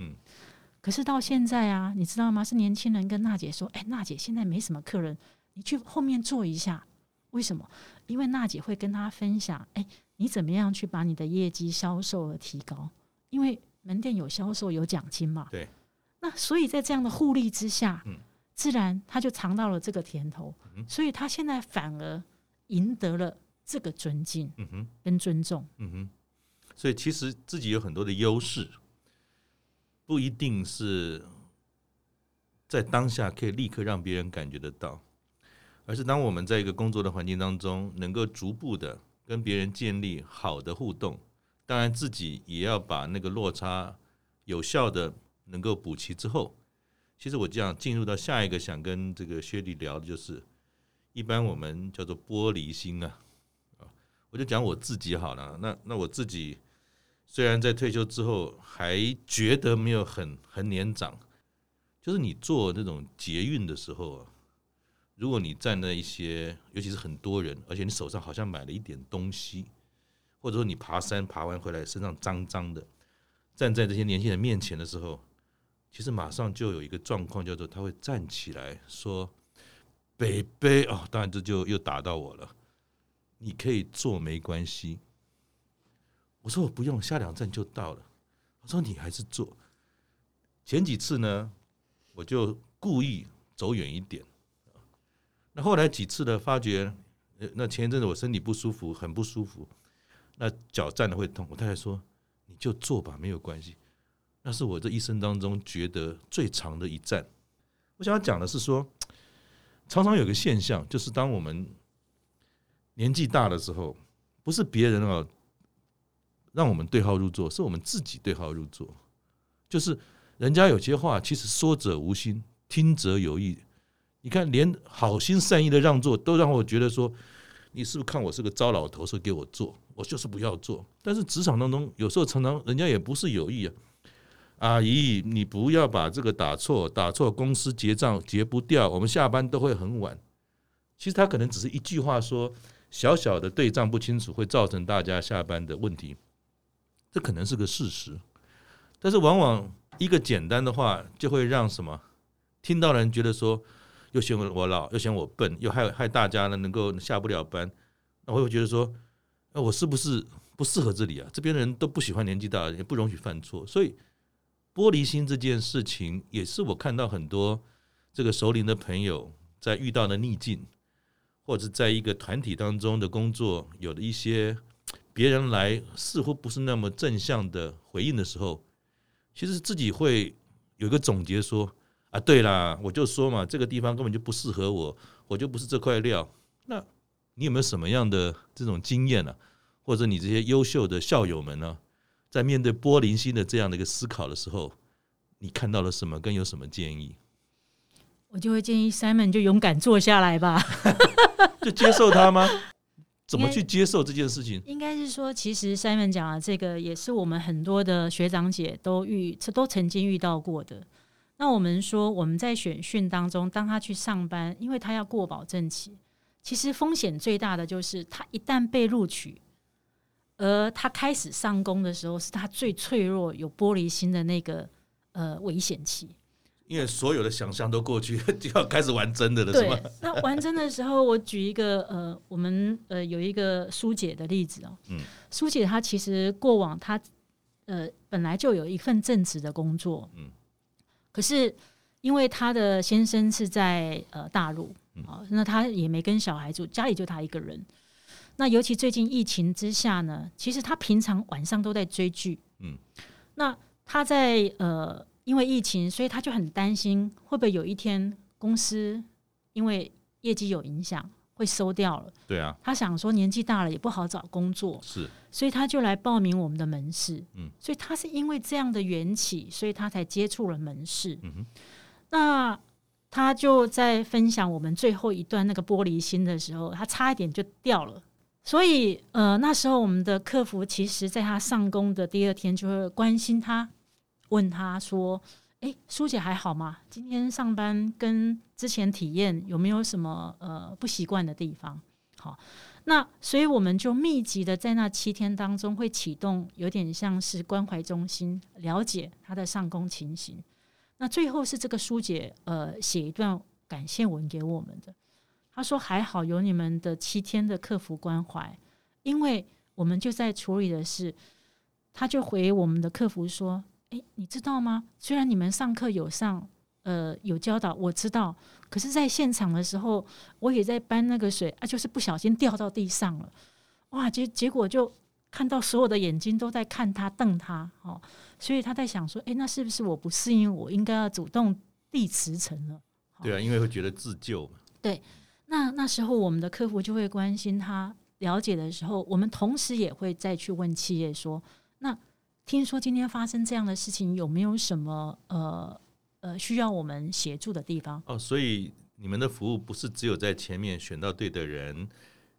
S2: 可是到现在啊，你知道吗？是年轻人跟娜姐说：‘哎，娜姐现在没什么客人，你去后面坐一下。’为什么？因为娜姐会跟他分享：‘哎。’你怎么样去把你的业绩销售额提高？因为门店有销售有奖金嘛。
S1: 对。
S2: 那所以在这样的互利之下，嗯，自然他就尝到了这个甜头，嗯，所以他现在反而赢得了这个尊敬，嗯哼，跟尊重，
S1: 嗯哼。所以其实自己有很多的优势，不一定是在当下可以立刻让别人感觉得到，而是当我们在一个工作的环境当中，能够逐步的。跟别人建立好的互动，当然自己也要把那个落差有效的能够补齐之后，其实我这样进入到下一个想跟这个薛莉聊的就是，一般我们叫做玻璃心啊，啊，我就讲我自己好了。那那我自己虽然在退休之后还觉得没有很很年长，就是你做那种捷运的时候啊。如果你站在一些，尤其是很多人，而且你手上好像买了一点东西，或者说你爬山爬完回来身上脏脏的，站在这些年轻人面前的时候，其实马上就有一个状况叫做他会站起来说：“北北哦，当然这就又打到我了。你可以坐没关系。”我说：“我不用，下两站就到了。”我说：“你还是坐。”前几次呢，我就故意走远一点。那后来几次的发觉，那前一阵子我身体不舒服，很不舒服，那脚站的会痛。我太太说：“你就坐吧，没有关系。”那是我这一生当中觉得最长的一站。我想要讲的是说，常常有个现象，就是当我们年纪大的时候，不是别人啊让我们对号入座，是我们自己对号入座。就是人家有些话其实说者无心，听者有意。你看，连好心善意的让座，都让我觉得说，你是不是看我是个糟老头，说给我做，我就是不要做。但是职场当中，有时候常常人家也不是有意啊。阿姨，你不要把这个打错，打错公司结账结不掉，我们下班都会很晚。其实他可能只是一句话说，小小的对账不清楚，会造成大家下班的问题，这可能是个事实。但是往往一个简单的话，就会让什么听到人觉得说，又嫌我老，又嫌我笨，又害害大家呢能够下不了班。那我会觉得说，那我是不是不适合这里啊？这边的人都不喜欢年纪大的，也不容许犯错，所以。玻璃心这件事情，也是我看到很多这个熟龄的朋友在遇到的逆境，或者在一个团体当中的工作，有了一些别人来似乎不是那么正向的回应的时候，其实自己会有一个总结说：啊，对啦，我就说嘛，这个地方根本就不适合我，我就不是这块料。那你有没有什么样的这种经验呢？或者你这些优秀的校友们呢？在面对玻璃心的这样的一个思考的时候，你看到了什么？跟有什么建议？
S2: 我就会建议 Simon 就勇敢坐下来吧，
S1: 就接受他吗？怎么去接受这件事情？
S2: 应该是说，其实 Simon 讲的这个也是我们很多的学长姐都遇都曾经遇到过的。那我们说，我们在选训当中，当他去上班，因为他要过保证期，其实风险最大的就是他一旦被录取。而他开始上工的时候，是他最脆弱、有玻璃心的那个呃危险期。
S1: 因为所有的想象都过去，就要开始玩真的了，是吗？
S2: 那玩真的时候，我举一个呃，我们呃有一个苏姐的例子哦。嗯。苏姐她其实过往她呃本来就有一份正职的工作。嗯。可是因为她的先生是在呃大陆啊，那她也没跟小孩住，家里就她一个人。那尤其最近疫情之下呢，其实她平常晚上都在追剧。嗯，那她在呃，因为疫情，所以他就很担心会不会有一天公司因为业绩有影响会收掉了。
S1: 对啊，
S2: 他想说年纪大了也不好找工作，
S1: 是，
S2: 所以他就来报名我们的门市。嗯，所以他是因为这样的缘起，所以他才接触了门市。嗯哼，那他就在分享我们最后一段那个玻璃心的时候，他差一点就掉了。所以，呃，那时候我们的客服其实在他上工的第二天就会关心他，问他说：“哎，苏姐还好吗？今天上班跟之前体验有没有什么呃不习惯的地方？”好，那所以我们就密集的在那七天当中会启动，有点像是关怀中心，了解他的上工情形。那最后是这个苏姐呃写一段感谢文给我们的。她说：“还好有你们的七天的客服关怀，因为我们就在处理的是，他就回我们的客服说：‘诶，你知道吗？虽然你们上课有上，呃，有教导，我知道，可是在现场的时候，我也在搬那个水啊，就是不小心掉到地上了，哇！结结果就看到所有的眼睛都在看他，瞪他，哦，所以他在想说：‘诶，那是不是我不适应？我应该要主动递辞呈了？’
S1: 对啊，因为会觉得自救
S2: 嘛。对。”那那时候，我们的客服就会关心他了解的时候，我们同时也会再去问企业说：“那听说今天发生这样的事情，有没有什么呃呃需要我们协助的地方？”
S1: 哦，所以你们的服务不是只有在前面选到对的人，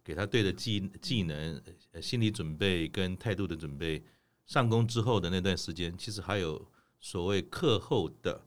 S1: 给他对的技技能、心理准备跟态度的准备，上工之后的那段时间，其实还有所谓课后的。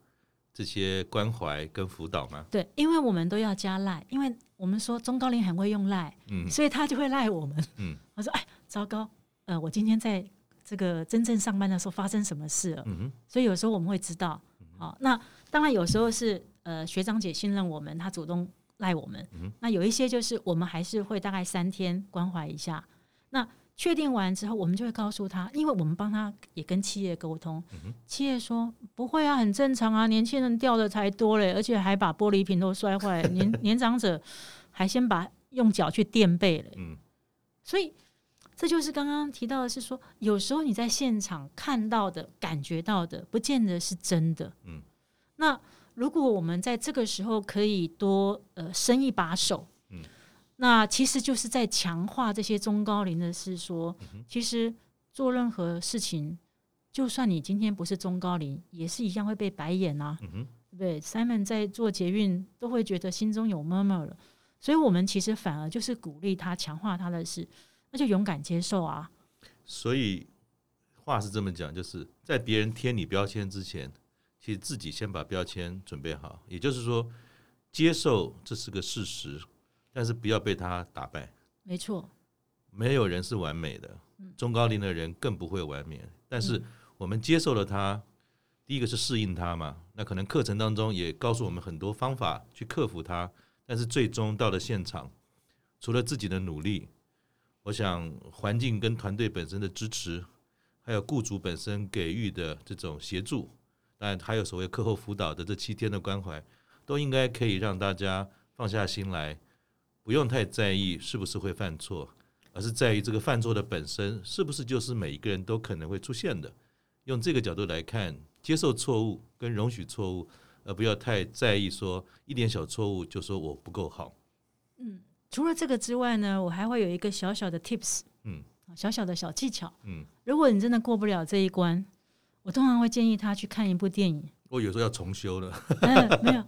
S1: 这些关怀跟辅导吗？
S2: 对，因为我们都要加赖，因为我们说中高龄很会用赖，嗯，所以他就会赖我们，嗯，我说哎，糟糕，呃，我今天在这个真正上班的时候发生什么事了？嗯，所以有时候我们会知道，好，那当然有时候是呃学长姐信任我们，他主动赖我们，嗯，那有一些就是我们还是会大概三天关怀一下，那。确定完之后，我们就会告诉他，因为我们帮他也跟企业沟通，企业说不会啊，很正常啊，年轻人掉的才多嘞，而且还把玻璃瓶都摔坏，年 年长者还先把用脚去垫背嘞，嗯、所以这就是刚刚提到的是说，有时候你在现场看到的、感觉到的，不见得是真的。嗯，那如果我们在这个时候可以多呃伸一把手。那其实就是在强化这些中高龄的是说，其实做任何事情，就算你今天不是中高龄，也是一样会被白眼啊。对不对？Simon 在做捷运都会觉得心中有 murmur 了，所以我们其实反而就是鼓励他，强化他的事，那就勇敢接受啊。
S1: 所以话是这么讲，就是在别人贴你标签之前，其实自己先把标签准备好，也就是说，接受这是个事实，但是不要被他打败。
S2: 没错，
S1: 没有人是完美的，中高龄的人更不会完美，但是我们接受了他。第一个是适应它嘛，那可能课程当中也告诉我们很多方法去克服它，但是最终到了现场，除了自己的努力，我想环境跟团队本身的支持，还有雇主本身给予的这种协助，当然还有所谓课后辅导的这七天的关怀，都应该可以让大家放下心来，不用太在意是不是会犯错，而是在于这个犯错的本身是不是就是每一个人都可能会出现的，用这个角度来看。接受错误跟容许错误，而不要太在意说一点小错误就说我不够好。
S2: 嗯，除了这个之外呢，我还会有一个小小的 tips，嗯，小小的小技巧，嗯，如果你真的过不了这一关，我通常会建议他去看一部电影。
S1: 我有时候要重修了，
S2: 嗯，没有，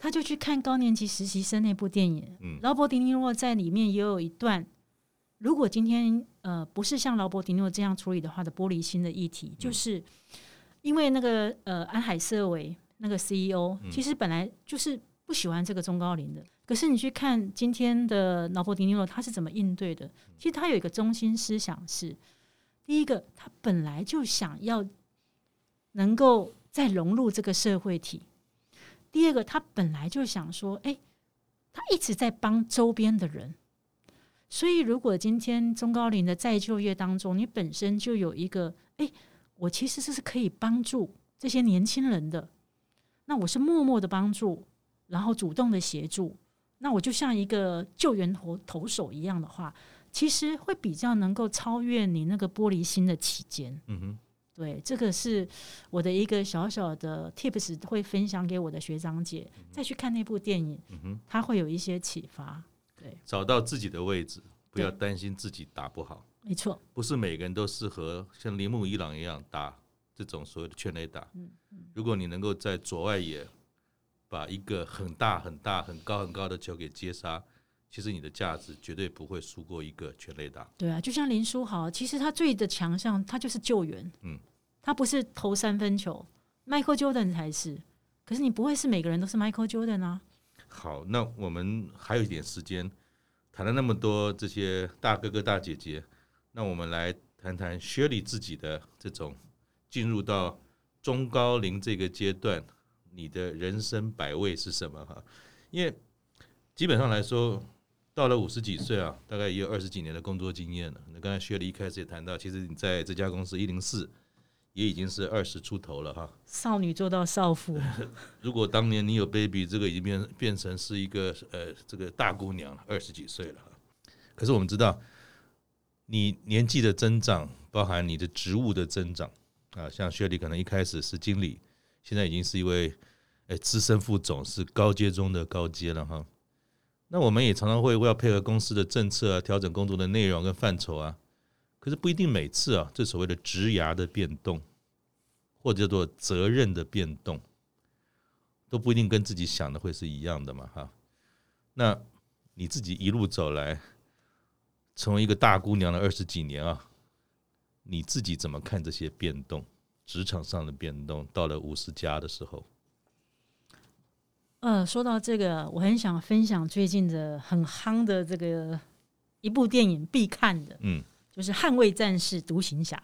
S2: 他就去看高年级实习生那部电影。嗯，劳勃迪尼洛在里面也有一段，如果今天呃不是像劳勃迪尼洛这样处理的话的玻璃心的议题，就是。嗯因为那个呃安海瑟薇那个 CEO，其实本来就是不喜欢这个中高龄的。可是你去看今天的劳勃迪尼洛，他是怎么应对的？其实他有一个中心思想是：第一个，他本来就想要能够再融入这个社会体；第二个，他本来就想说，哎，他一直在帮周边的人。所以，如果今天中高龄的再就业当中，你本身就有一个哎。我其实这是可以帮助这些年轻人的，那我是默默的帮助，然后主动的协助，那我就像一个救援投投手一样的话，其实会比较能够超越你那个玻璃心的期间。嗯哼，对，这个是我的一个小小的 tips，会分享给我的学长姐，再去看那部电影，嗯哼，他会有一些启发。对，
S1: 找到自己的位置，不要担心自己打不好。
S2: 没错，
S1: 不是每个人都适合像铃木一朗一样打这种所谓的全垒打。嗯嗯如果你能够在左外野把一个很大很大很高很高的球给接杀，其实你的价值绝对不会输过一个全垒打。
S2: 对啊，就像林书豪，其实他最的强项他就是救援。嗯，他不是投三分球，Michael Jordan 才是。可是你不会是每个人都是 Michael Jordan 啊。
S1: 好，那我们还有一点时间，谈了那么多这些大哥哥大姐姐。那我们来谈谈薛莉自己的这种进入到中高龄这个阶段，你的人生百味是什么哈？因为基本上来说，到了五十几岁啊，大概也有二十几年的工作经验了。那刚才薛丽一开始也谈到，其实你在这家公司一零四也已经是二十出头了哈。
S2: 少女做到少妇。
S1: 如果当年你有 baby，这个已经变变成是一个呃这个大姑娘了，二十几岁了。可是我们知道。你年纪的增长，包含你的职务的增长啊，像薛丽可能一开始是经理，现在已经是一位诶资深副总，是高阶中的高阶了哈。那我们也常常会要配合公司的政策啊，调整工作的内容跟范畴啊。可是不一定每次啊，这所谓的职涯的变动，或者叫做责任的变动，都不一定跟自己想的会是一样的嘛哈。那你自己一路走来。成为一个大姑娘的二十几年啊，你自己怎么看这些变动？职场上的变动，到了五十加的时候，
S2: 呃，说到这个，我很想分享最近的很夯的这个一部电影必看的，嗯，就是《捍卫战士》独行侠。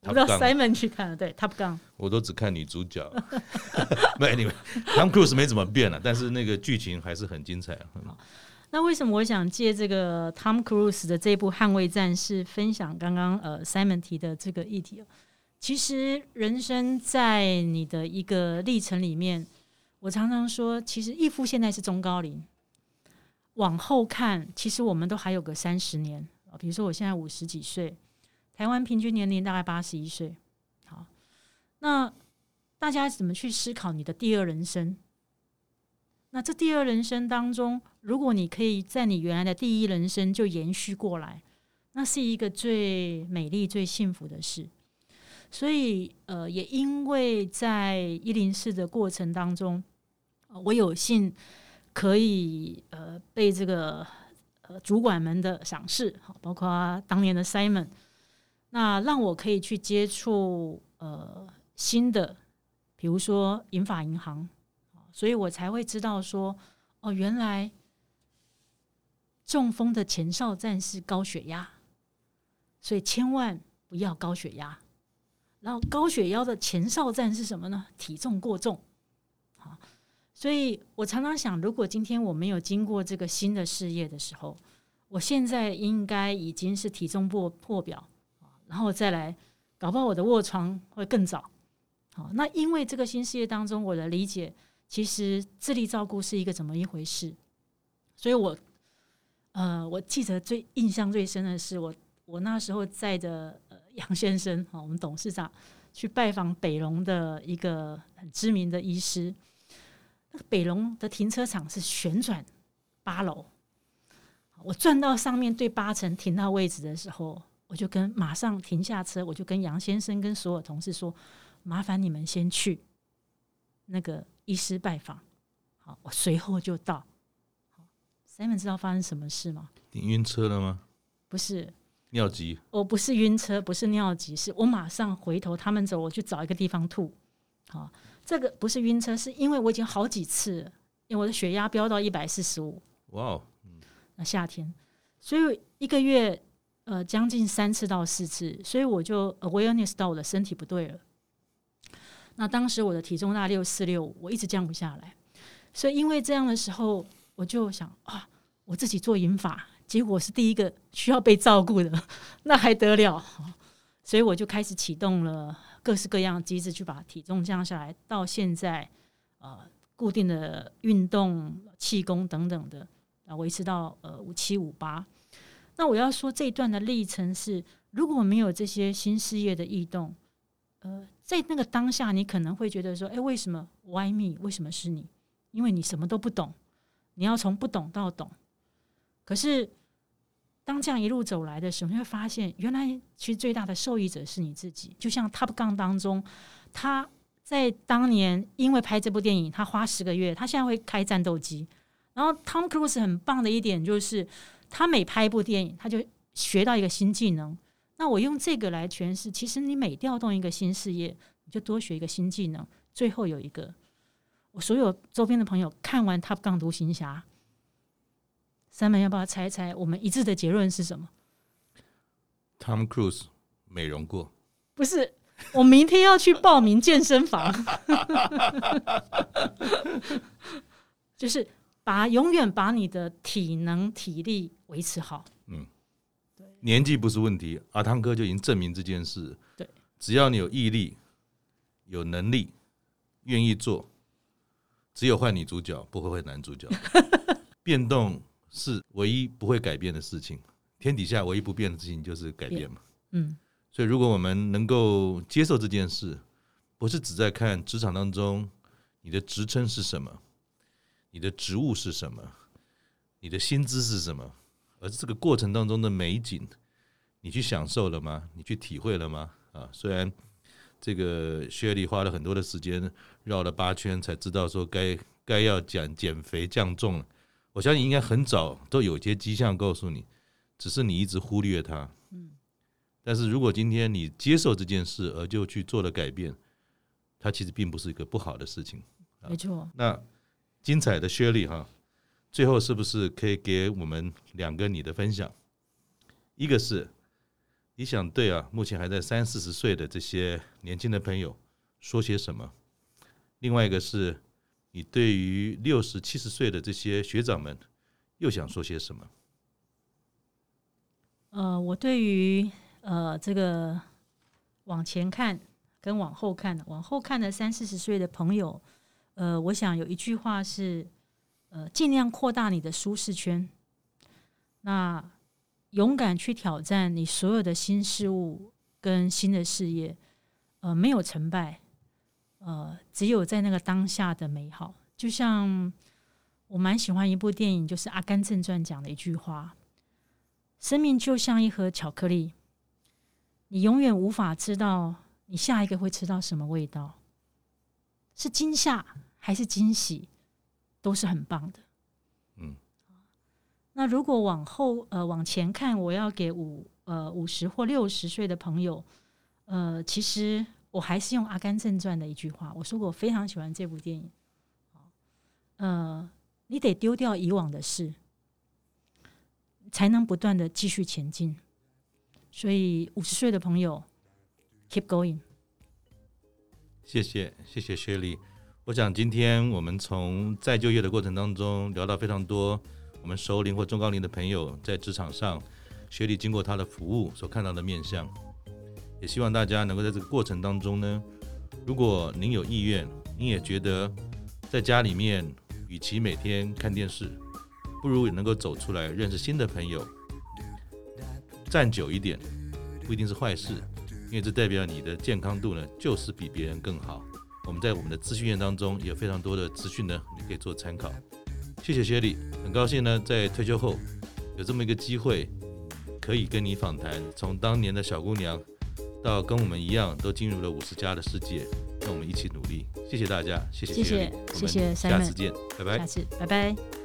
S2: 我不知道 Simon 去看了，对，Top Gun，
S1: 我都只看女主角，没你们，Tom Cruise 没怎么变了，但是那个剧情还是很精彩。
S2: 那为什么我想借这个 Tom Cruise 的这部《捍卫战士》分享刚刚呃 Simon 提的这个议题？其实人生在你的一个历程里面，我常常说，其实义父现在是中高龄，往后看，其实我们都还有个三十年。比如说我现在五十几岁，台湾平均年龄大概八十一岁。好，那大家怎么去思考你的第二人生？那这第二人生当中，如果你可以在你原来的第一人生就延续过来，那是一个最美丽、最幸福的事。所以呃，也因为在一零四的过程当中，我有幸可以呃被这个呃主管们的赏识，包括当年的 Simon，那让我可以去接触呃新的，比如说银发银行，所以我才会知道说，哦，原来中风的前哨站是高血压，所以千万不要高血压。然后高血压的前哨站是什么呢？体重过重。好，所以我常常想，如果今天我没有经过这个新的事业的时候，我现在应该已经是体重破破表，然后再来，搞不好我的卧床会更早。好，那因为这个新事业当中，我的理解其实自立照顾是一个怎么一回事，所以我，呃，我记得最印象最深的是我我那时候在的。杨先生，我们董事长去拜访北龙的一个很知名的医师。那个北龙的停车场是旋转八楼，我转到上面对八层停到位置的时候，我就跟马上停下车，我就跟杨先生跟所有同事说：“麻烦你们先去那个医师拜访。”好，我随后就到。Simon 知道发生什么事吗？
S1: 你晕车了吗？
S2: 不是。
S1: 尿急，
S2: 我不是晕车，不是尿急，是我马上回头，他们走，我去找一个地方吐。好，这个不是晕车，是因为我已经好几次了，因为我的血压飙到一百四十五。哇哦，那夏天，所以一个月呃将近三次到四次，所以我就 awareness 到我的身体不对了。那当时我的体重大六四六五，我一直降不下来，所以因为这样的时候，我就想啊，我自己做银发。结果是第一个需要被照顾的，那还得了？所以我就开始启动了各式各样的机制，去把体重降下来。到现在，呃，固定的运动、气功等等的，啊，维持到呃五七五八。那我要说这一段的历程是，如果没有这些新事业的异动，呃，在那个当下，你可能会觉得说，哎，为什么 Why me？为什么是你？因为你什么都不懂，你要从不懂到懂。可是。当这样一路走来的时候，你会发现，原来其实最大的受益者是你自己。就像 Top Gun 当中，他在当年因为拍这部电影，他花十个月，他现在会开战斗机。然后 Tom Cruise 很棒的一点就是，他每拍一部电影，他就学到一个新技能。那我用这个来诠释，其实你每调动一个新事业，你就多学一个新技能。最后有一个，我所有周边的朋友看完 Top Gun 独行侠。三门要不要猜猜？我们一致的结论是什么
S1: ？Tom Cruise 美容过？
S2: 不是，我明天要去报名健身房，就是把永远把你的体能体力维持好。嗯，
S1: 对，年纪不是问题，阿汤哥就已经证明这件事。
S2: 对，
S1: 只要你有毅力、有能力、愿意做，只有换女主角，不会换男主角，变动。是唯一不会改变的事情，天底下唯一不变的事情就是改变嘛。嗯，所以如果我们能够接受这件事，不是只在看职场当中你的职称是什么，你的职务是什么，你的薪资是什么，而是这个过程当中的美景，你去享受了吗？你去体会了吗？啊，虽然这个薛丽花了很多的时间绕了八圈才知道说该该要减减肥降重了。我相信应该很早都有些迹象告诉你，只是你一直忽略它。嗯，但是如果今天你接受这件事而就去做了改变，它其实并不是一个不好的事情。
S2: 没错。
S1: 那精彩的薛丽哈，最后是不是可以给我们两个你的分享？一个是你想对啊，目前还在三四十岁的这些年轻的朋友说些什么？另外一个是。你对于六十七十岁的这些学长们，又想说些什么？
S2: 呃，我对于呃这个往前看跟往后看，往后看的三四十岁的朋友，呃，我想有一句话是：呃，尽量扩大你的舒适圈，那勇敢去挑战你所有的新事物跟新的事业，呃，没有成败。呃，只有在那个当下的美好，就像我蛮喜欢一部电影，就是《阿甘正传》讲的一句话：“生命就像一盒巧克力，你永远无法知道你下一个会吃到什么味道？是惊吓还是惊喜，都是很棒的。嗯，那如果往后呃往前看，我要给五呃五十或六十岁的朋友，呃，其实我还是用《阿甘正传》的一句话，我说过我非常喜欢这部电影。呃，你得丢掉以往的事，才能不断的继续前进。所以五十岁的朋友。Keep going。
S1: 谢谢，谢谢雪莉。我想今天我们从再就业的过程当中聊到非常多，我们熟龄或中高龄的朋友在职场上，雪莉经过他的服务所看到的面相，也希望大家能够在这个过程当中呢，如果您有意愿，您也觉得在家里面与其每天看电视，不如也能够走出来认识新的朋友，站久一点不一定是坏事。因为这代表你的健康度呢，就是比别人更好。我们在我们的资讯院当中有非常多的资讯呢，你可以做参考。谢谢雪莉，很高兴呢，在退休后有这么一个机会，可以跟你访谈，从当年的小姑娘到跟我们一样都进入了五十加的世界，让我们一起努力。谢谢大家，谢谢谢谢，
S2: 谢谢，谢谢，
S1: 下次见，拜拜，
S2: 下次，拜拜。